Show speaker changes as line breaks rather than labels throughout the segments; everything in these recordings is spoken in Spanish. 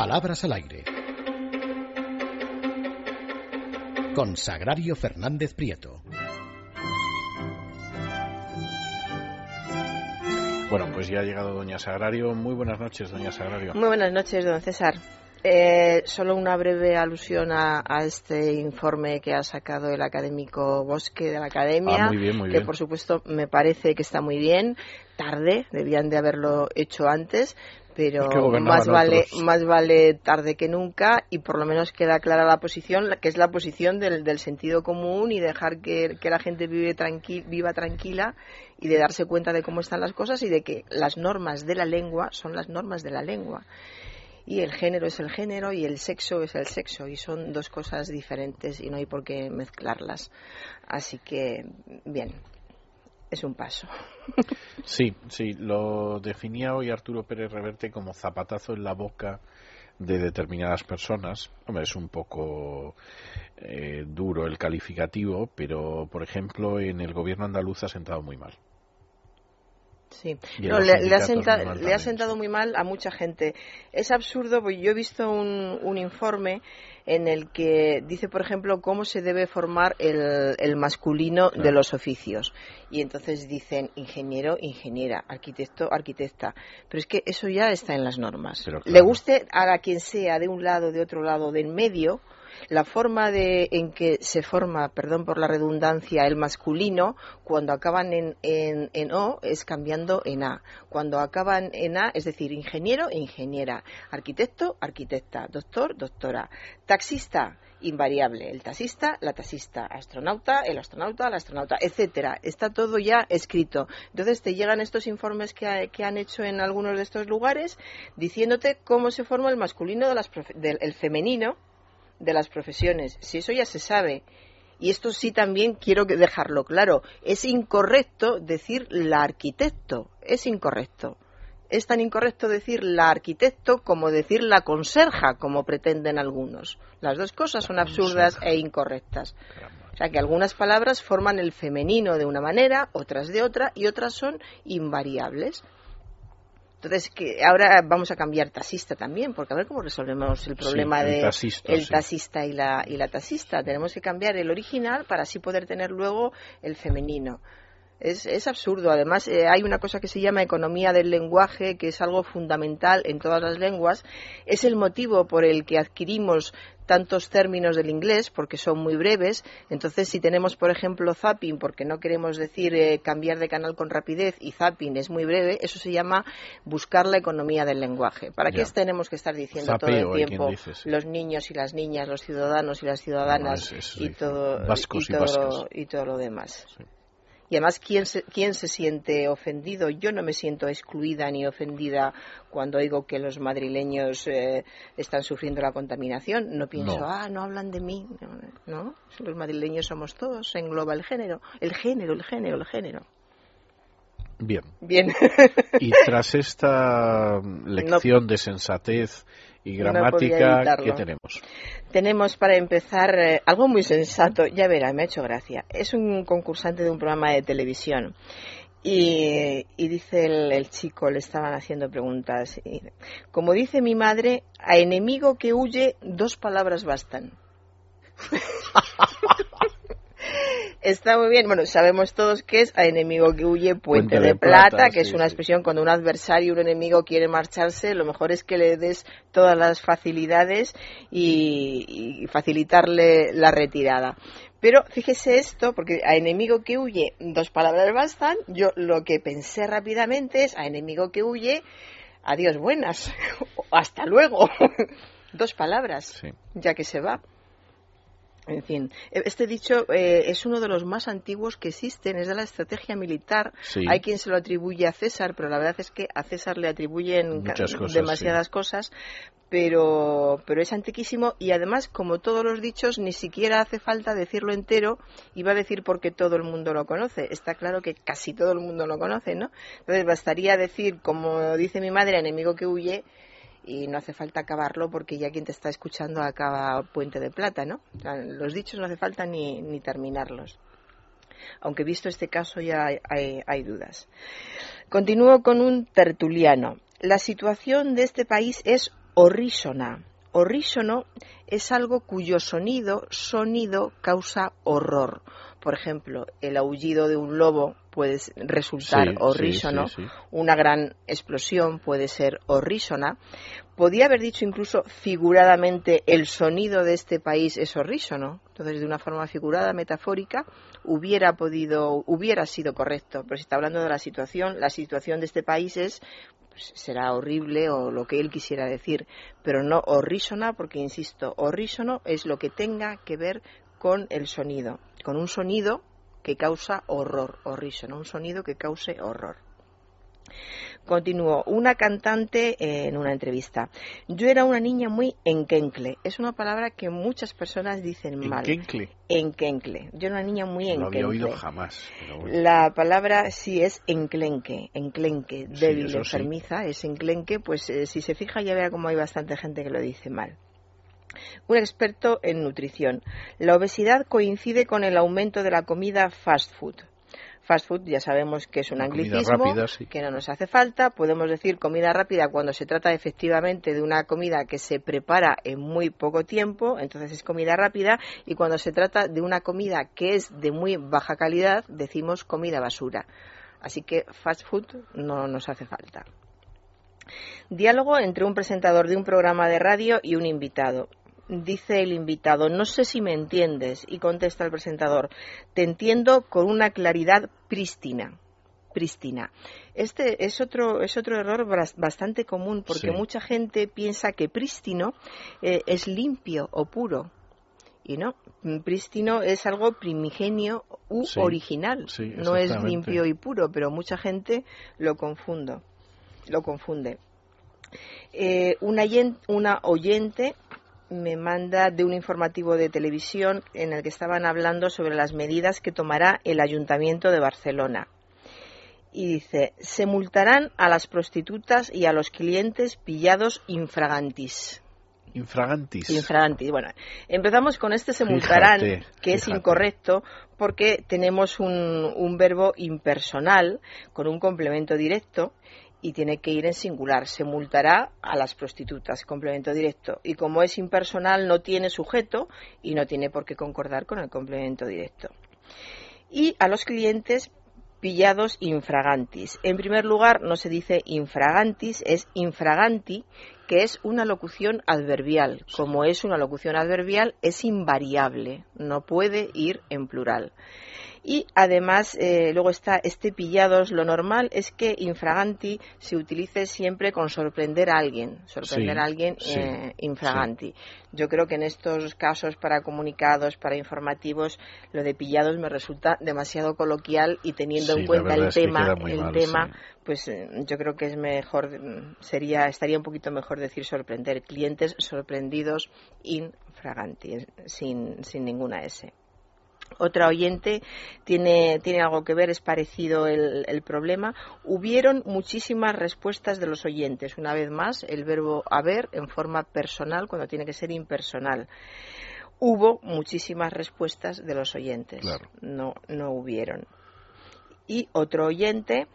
Palabras al aire. Con Sagrario Fernández Prieto.
Bueno, pues ya ha llegado doña Sagrario. Muy buenas noches, doña Sagrario.
Muy buenas noches, don César. Eh, solo una breve alusión a, este informe que ha sacado el académico Bosque de la Academia,
ah,
que por supuesto me parece que está muy bien. Tarde, debían de haberlo hecho antes, pero más vale más vale tarde que nunca y por lo menos queda clara la posición, que es la posición del, sentido común y dejar que, la gente vive viva tranquila y de darse cuenta de cómo están las cosas y de que las normas de la lengua son las normas de la lengua. Y el género es el género y el sexo es el sexo y son dos cosas diferentes y no hay por qué mezclarlas. Así que, bien, es un paso.
Sí, sí, lo definía hoy Arturo Pérez Reverte como zapatazo en la boca de determinadas personas. Hombre, es un poco eh, duro el calificativo, pero por ejemplo en el gobierno andaluz ha sentado muy mal.
Sí, le, ha sentado, muy mal a mucha gente. Es absurdo, porque yo he visto un, informe en el que dice, por ejemplo, cómo se debe formar el, masculino de los oficios. Y entonces dicen ingeniero, ingeniera, arquitecto, arquitecta. Pero es que eso ya está en las normas. Le guste a quien sea, de un lado, de otro lado, de en medio, la forma de, en que se forma, perdón por la redundancia, el masculino, cuando acaban en, en, O, es cambiando en A. Cuando acaban en A, es decir, ingeniero e ingeniera, arquitecto, arquitecta, doctor, doctora, taxista, invariable, el taxista, la taxista, astronauta, el astronauta, la astronauta, etcétera. Está todo ya escrito. Entonces te llegan estos informes que, que han hecho en algunos de estos lugares diciéndote cómo se forma el masculino de las, del el femenino de las profesiones. Si eso ya se sabe. Y esto sí también quiero dejarlo claro. Es incorrecto decir la arquitecto. Es incorrecto. Es tan incorrecto decir la arquitecto como decir la conserja, como pretenden algunos. Las dos cosas son absurdas e incorrectas. O sea que algunas palabras forman el femenino de una manera, otras de otra, y otras son invariables. Entonces, que ahora vamos a cambiar taxista también, porque a ver cómo resolvemos el problema de el taxista y la, y la taxista. Tenemos que cambiar el original para así poder tener luego el femenino. Es, es, absurdo. Además, eh, hay una cosa que se llama economía del lenguaje, que es algo fundamental en todas las lenguas. Es el motivo por el que adquirimos tantos términos del inglés, porque son muy breves. Entonces, si tenemos, por ejemplo, zapping, porque no queremos decir eh, cambiar de canal con rapidez, y zapping es muy breve, eso se llama buscar la economía del lenguaje. ¿Para qué tenemos que estar diciendo todo el tiempo los niños y las niñas, los ciudadanos y las ciudadanas y, todo, y, todo, lo demás? Y además, ¿quién se, ¿quién se siente ofendido? Yo no me siento excluida ni ofendida cuando oigo que los madrileños eh, están sufriendo la contaminación. No pienso, ah, no hablan de mí. No, los madrileños somos todos, se engloba el género. El género, el género, el género.
Bien.
Bien.
y tras esta lección de sensatez y gramática, ¿qué tenemos?
Tenemos para empezar eh, algo muy sensato, ya verá, me ha hecho gracia. Es un concursante de un programa de televisión y, dice el, chico, le estaban haciendo preguntas. como dice mi madre, a enemigo que huye, dos palabras bastan. Está muy bien. Bueno, sabemos todos que es a enemigo que huye, puente, de, plata, que es una expresión cuando un adversario, un enemigo quiere marcharse, lo mejor es que le des todas las facilidades y, facilitarle la retirada. Pero fíjese esto, porque a enemigo que huye, dos palabras bastan. Yo lo que pensé rápidamente es a enemigo que huye, adiós buenas, hasta luego. dos palabras, ya que se va. En fin, e, este dicho eh, es uno de los más antiguos que existen, es de la estrategia militar. Hay quien se lo atribuye a César, pero la verdad es que a César le atribuyen demasiadas cosas, pero, pero es antiquísimo y además, como todos los dichos, ni siquiera hace falta decirlo entero, iba a decir porque todo el mundo lo conoce. Está claro que casi todo el mundo lo conoce, ¿no? Entonces bastaría decir, como dice mi madre, enemigo que huye, y no hace falta acabarlo porque ya quien te está escuchando acaba Puente de Plata, ¿no? los dichos no hace falta ni, ni terminarlos. Aunque visto este caso ya hay, hay dudas. Continúo con un tertuliano. La situación de este país es horrísona. Horrísono es algo cuyo sonido, sonido causa horror. Por ejemplo, el aullido de un lobo puede resultar horrísono, una gran explosión puede ser horrísona. Podía haber dicho incluso figuradamente el sonido de este país es horrísono. Entonces, de una forma figurada, metafórica, hubiera podido, hubiera sido correcto. Pero si está hablando de la situación, la situación de este país es pues, será horrible o lo que él quisiera decir, pero no horrísona, porque insisto, horrísono es lo que tenga que ver con el sonido, con un sonido que causa horror, horrísono, un sonido que cause horror. Continuó, una cantante en una entrevista. Yo era una niña muy enquencle. Es una palabra que muchas personas dicen mal.
¿Enquencle?
Enquencle. Yo era una niña muy enquencle.
No había oído jamás.
La palabra sí es enclenque, enclenque, débil, enfermiza, es enclenque. Pues eh, si se fija ya verá cómo hay bastante gente que lo dice mal. Un experto en nutrición. La obesidad coincide con el aumento de la comida fast food Fast food ya sabemos que es un anglicismo que no nos hace falta. Podemos decir comida rápida cuando se trata efectivamente de una comida que se prepara en muy poco tiempo, entonces es comida rápida. Y cuando se trata de una comida que es de muy baja calidad, decimos comida basura. Así que fast food no nos hace falta. Diálogo entre un presentador de un programa de radio y un invitado dice el invitado, no sé si me entiendes, y contesta el presentador, te entiendo con una claridad prístina. Prístina. Este es otro, es otro error bastante común porque mucha gente piensa que prístino eh, es limpio o puro. Y no, prístino es algo primigenio u original. no es limpio y puro, pero mucha gente lo confundo, lo confunde. Eh, una, una oyente me manda de un informativo de televisión en el que estaban hablando sobre las medidas que tomará el Ayuntamiento de Barcelona. Y dice, se multarán a las prostitutas y a los clientes pillados infragantis.
Infragantis.
Infragantis. Bueno, empezamos con este se multarán, que es incorrecto porque tenemos un, un verbo impersonal con un complemento directo y tiene que ir en singular. Se multará a las prostitutas, complemento directo. Y como es impersonal, no tiene sujeto y no tiene por qué concordar con el complemento directo. Y a los clientes pillados infragantis. En primer lugar, no se dice infragantis, es infraganti, que es una locución adverbial. Como es una locución adverbial, es invariable, no puede ir en plural. Y además, eh, luego está este pillados. Lo normal es que infraganti se utilice siempre con sorprender a alguien, sorprender a alguien eh, infraganti. Yo creo que en estos casos para comunicados, para informativos, lo de pillados me resulta demasiado coloquial y teniendo en cuenta el tema, el tema, pues eh, yo creo que es mejor, sería, estaría un poquito mejor decir sorprender clientes sorprendidos infraganti, sin, sin ninguna S otra oyente tiene, tiene, algo que ver, es parecido el, el, problema. Hubieron muchísimas respuestas de los oyentes. Una vez más, el verbo haber en forma personal cuando tiene que ser impersonal. Hubo muchísimas respuestas de los oyentes. No, no hubieron. Y otro oyente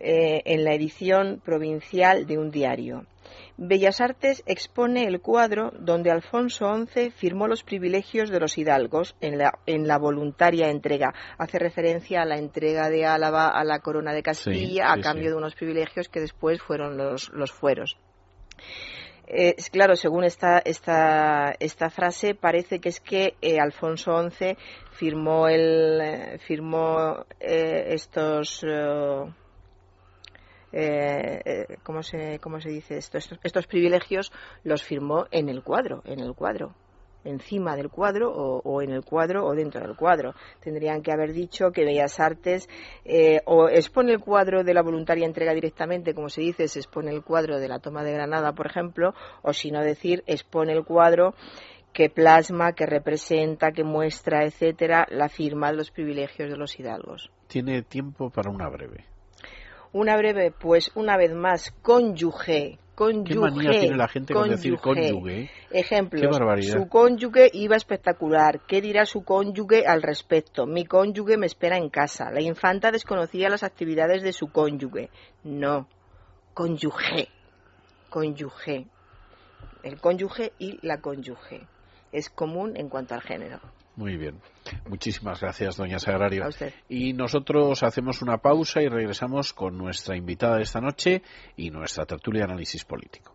eh, en la edición provincial de un diario. Bellas Artes expone el cuadro donde Alfonso XI firmó los privilegios de los hidalgos en la, en la voluntaria entrega. Hace referencia a la entrega de Álava a la corona de Castilla a cambio de unos privilegios que después fueron los, los fueros. Eh, claro, según esta, esta, esta, frase, parece que es que eh, Alfonso XI firmó, el, firmó estos eh, eh, ¿cómo, se, ¿cómo se dice esto? Estos, estos, privilegios los firmó en el cuadro, en el cuadro encima del cuadro o, en el cuadro o dentro del cuadro. Tendrían que haber dicho que Bellas Artes eh, o expone el cuadro de la voluntaria entrega directamente, como se dice, se expone el cuadro de la toma de Granada, por ejemplo, o si no decir, expone el cuadro que plasma, que representa, que muestra, etcétera, la firma de los privilegios de los hidalgos.
Tiene tiempo para una breve.
Una breve, pues una vez más, cónyuge.
Cónyuge, ¿Qué manía tiene la gente con decir cónyuge?
Ejemplo, su cónyuge iba espectacular. ¿Qué dirá su cónyuge al respecto? Mi cónyuge me espera en casa. La infanta desconocía las actividades de su cónyuge. No, cónyuge, cónyuge. el cónyuge y la cónyuge. Es común en cuanto al género.
Muy bien. Muchísimas gracias, doña Sagrario. Y nosotros hacemos una pausa y regresamos con nuestra invitada de esta noche y nuestra tertulia de análisis político.